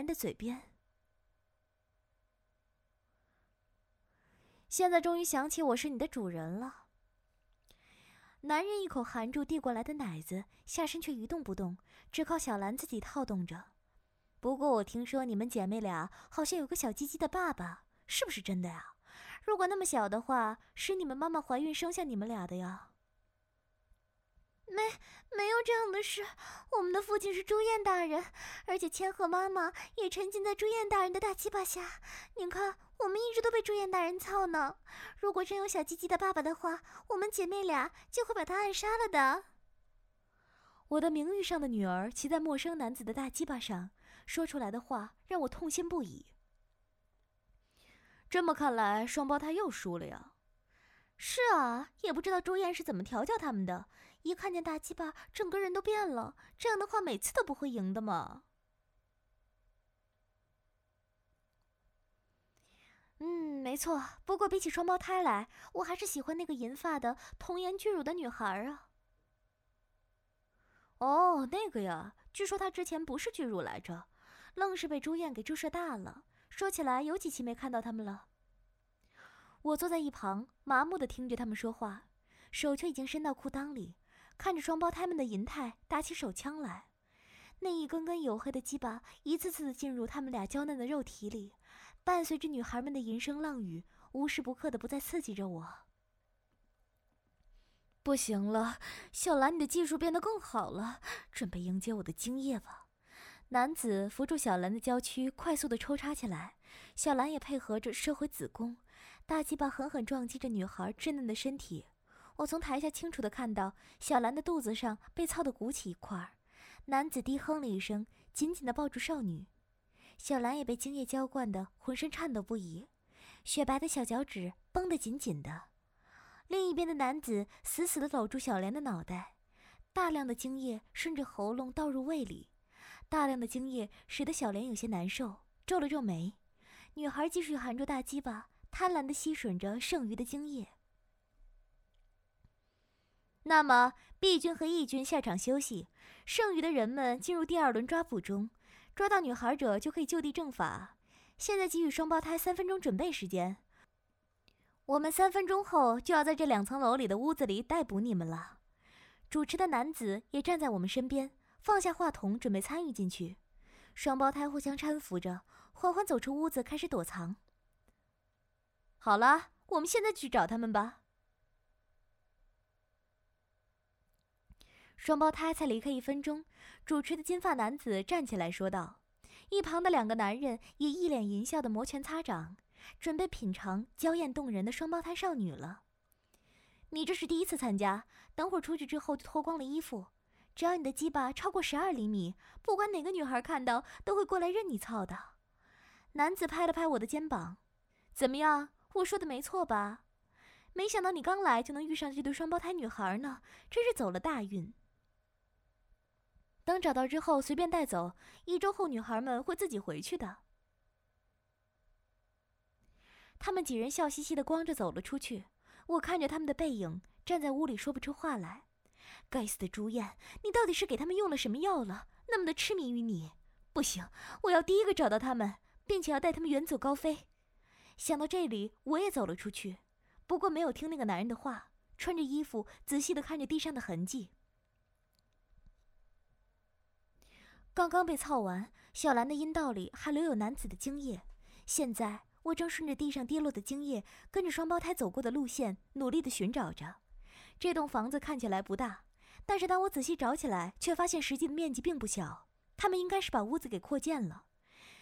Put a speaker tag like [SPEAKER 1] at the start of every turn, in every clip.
[SPEAKER 1] 人的嘴边。现在终于想起我是你的主人了。男人一口含住递过来的奶子，下身却一动不动，只靠小兰自己套动着。不过我听说你们姐妹俩好像有个小鸡鸡的爸爸，是不是真的呀？如果那么小的话，是你们妈妈怀孕生下你们俩的呀？
[SPEAKER 2] 没，没有这样的事。我们的父亲是朱燕大人，而且千鹤妈妈也沉浸在朱燕大人的大鸡巴下。您看，我们一直都被朱燕大人操呢。如果真有小鸡鸡的爸爸的话，我们姐妹俩就会把他暗杀了的。
[SPEAKER 1] 我的名誉上的女儿骑在陌生男子的大鸡巴上，说出来的话让我痛心不已。这么看来，双胞胎又输了呀。
[SPEAKER 2] 是啊，也不知道朱燕是怎么调教他们的，一看见大鸡巴，整个人都变了。这样的话，每次都不会赢的嘛。
[SPEAKER 1] 嗯，没错。不过比起双胞胎来，我还是喜欢那个银发的、童颜巨乳的女孩啊。哦，那个呀，据说她之前不是巨乳来着，愣是被朱燕给注射大了。说起来，有几期没看到他们了。我坐在一旁，麻木的听着他们说话，手却已经伸到裤裆里，看着双胞胎们的银泰打起手枪来，那一根根黝黑的鸡巴一次次的进入他们俩娇嫩的肉体里，伴随着女孩们的淫声浪语，无时不刻的不再刺激着我。不行了，小兰，你的技术变得更好了，准备迎接我的精液吧。男子扶住小兰的娇躯，快速的抽插起来，小兰也配合着收回子宫。大鸡巴狠狠撞击着女孩稚嫩的身体，我从台下清楚的看到小兰的肚子上被操得鼓起一块儿。男子低哼了一声，紧紧的抱住少女，小兰也被精液浇灌的浑身颤抖不已，雪白的小脚趾绷得紧紧的。另一边的男子死死的搂住小莲的脑袋，大量的精液顺着喉咙倒入胃里，大量的精液使得小莲有些难受，皱了皱眉。女孩继续含住大鸡巴。贪婪地吸吮着剩余的精液。那么，B 军和 E 军下场休息，剩余的人们进入第二轮抓捕中。抓到女孩者就可以就地正法。现在给予双胞胎三分钟准备时间。我们三分钟后就要在这两层楼里的屋子里逮捕你们了。主持的男子也站在我们身边，放下话筒准备参与进去。双胞胎互相搀扶着，缓缓走出屋子，开始躲藏。好了，我们现在去找他们吧。双胞胎才离开一分钟，主持的金发男子站起来说道：“一旁的两个男人也一脸淫笑的摩拳擦掌，准备品尝娇艳动人的双胞胎少女了。你这是第一次参加，等会儿出去之后就脱光了衣服，只要你的鸡巴超过十二厘米，不管哪个女孩看到都会过来认你操的。”男子拍了拍我的肩膀：“怎么样？”我说的没错吧？没想到你刚来就能遇上这对双胞胎女孩呢，真是走了大运。等找到之后随便带走，一周后女孩们会自己回去的。他们几人笑嘻嘻的光着走了出去，我看着他们的背影，站在屋里说不出话来。该死的朱燕，你到底是给他们用了什么药了？那么的痴迷于你？不行，我要第一个找到他们，并且要带他们远走高飞。想到这里，我也走了出去，不过没有听那个男人的话，穿着衣服，仔细的看着地上的痕迹。刚刚被操完，小兰的阴道里还留有男子的精液。现在我正顺着地上跌落的精液，跟着双胞胎走过的路线，努力的寻找着。这栋房子看起来不大，但是当我仔细找起来，却发现实际的面积并不小。他们应该是把屋子给扩建了。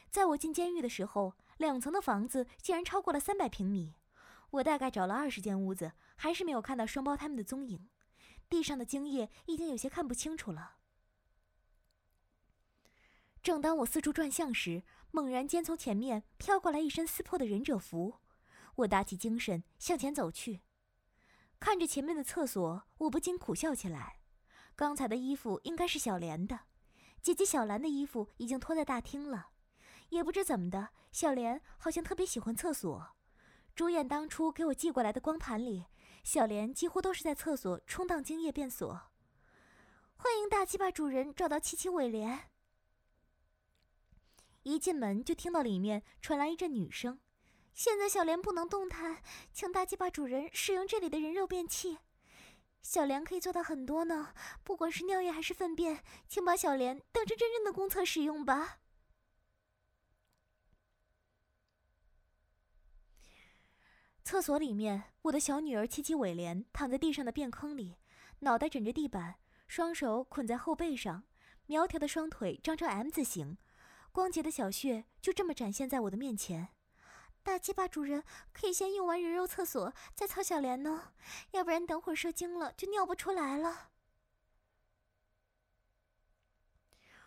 [SPEAKER 1] 在我进监狱的时候，两层的房子竟然超过了三百平米。我大概找了二十间屋子，还是没有看到双胞胎们的踪影。地上的精液已经有些看不清楚了。正当我四处转向时，猛然间从前面飘过来一身撕破的忍者服。我打起精神向前走去，看着前面的厕所，我不禁苦笑起来。刚才的衣服应该是小莲的，姐姐小兰的衣服已经拖在大厅了。也不知怎么的，小莲好像特别喜欢厕所。朱燕当初给我寄过来的光盘里，小莲几乎都是在厕所充当精液变锁。欢迎大鸡巴主人找到七七尾莲。一进门就听到里面传来一阵女声：“
[SPEAKER 2] 现在小莲不能动弹，请大鸡巴主人使用这里的人肉便器。小莲可以做到很多呢，不管是尿液还是粪便，请把小莲当成真正的公厕使用吧。”
[SPEAKER 1] 厕所里面，我的小女儿七七尾莲躺在地上的便坑里，脑袋枕着地板，双手捆在后背上，苗条的双腿张成 M 字形，光洁的小穴就这么展现在我的面前。
[SPEAKER 2] 大鸡巴主人可以先用完人肉厕所再操小莲呢，要不然等会儿射精了就尿不出来了。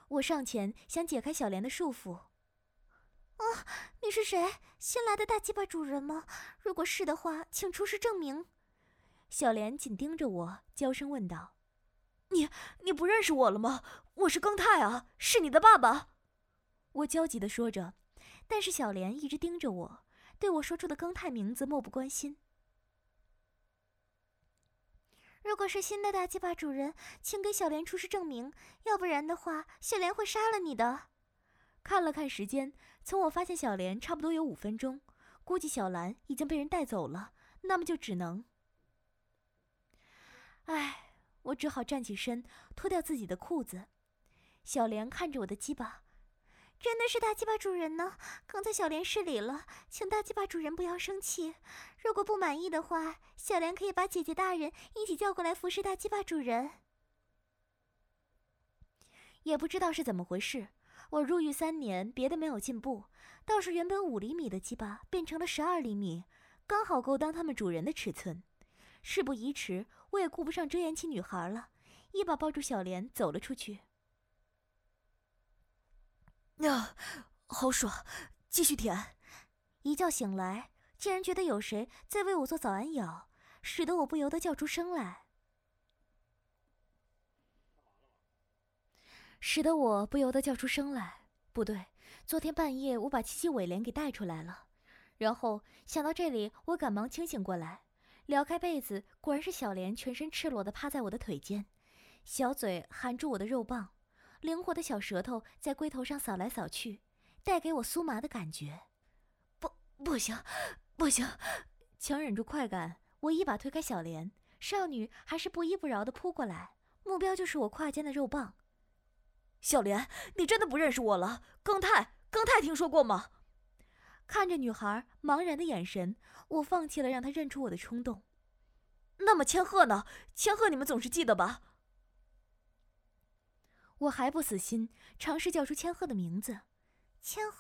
[SPEAKER 1] 我上前想解开小莲的束缚。
[SPEAKER 2] 啊，你是谁？新来的大鸡巴主人吗？如果是的话，请出示证明。
[SPEAKER 1] 小莲紧盯着我，娇声问道：“你，你不认识我了吗？我是更泰啊，是你的爸爸。”我焦急地说着，但是小莲一直盯着我，对我说出的更泰名字漠不关心。
[SPEAKER 2] 如果是新的大鸡巴主人，请给小莲出示证明，要不然的话，小莲会杀了你的。
[SPEAKER 1] 看了看时间。从我发现小莲差不多有五分钟，估计小兰已经被人带走了，那么就只能……唉，我只好站起身，脱掉自己的裤子。小莲看着我的鸡巴，
[SPEAKER 2] 真的是大鸡巴主人呢。刚才小莲失礼了，请大鸡巴主人不要生气。如果不满意的话，小莲可以把姐姐大人一起叫过来服侍大鸡巴主人。
[SPEAKER 1] 也不知道是怎么回事。我入狱三年，别的没有进步，倒是原本五厘米的鸡巴变成了十二厘米，刚好够当他们主人的尺寸。事不宜迟，我也顾不上遮掩起女孩了，一把抱住小莲走了出去。呀，好爽，继续舔。一觉醒来，竟然觉得有谁在为我做早安咬，使得我不由得叫出声来。使得我不由得叫出声来。不对，昨天半夜我把七七尾莲给带出来了。然后想到这里，我赶忙清醒过来，撩开被子，果然是小莲全身赤裸的趴在我的腿间，小嘴含住我的肉棒，灵活的小舌头在龟头上扫来扫去，带给我酥麻的感觉。不，不行，不行！强忍住快感，我一把推开小莲，少女还是不依不饶的扑过来，目标就是我胯间的肉棒。小莲，你真的不认识我了？庚泰，庚泰，听说过吗？看着女孩茫然的眼神，我放弃了让她认出我的冲动。那么千鹤呢？千鹤，你们总是记得吧？我还不死心，尝试叫出千鹤的名字。
[SPEAKER 2] 千鹤。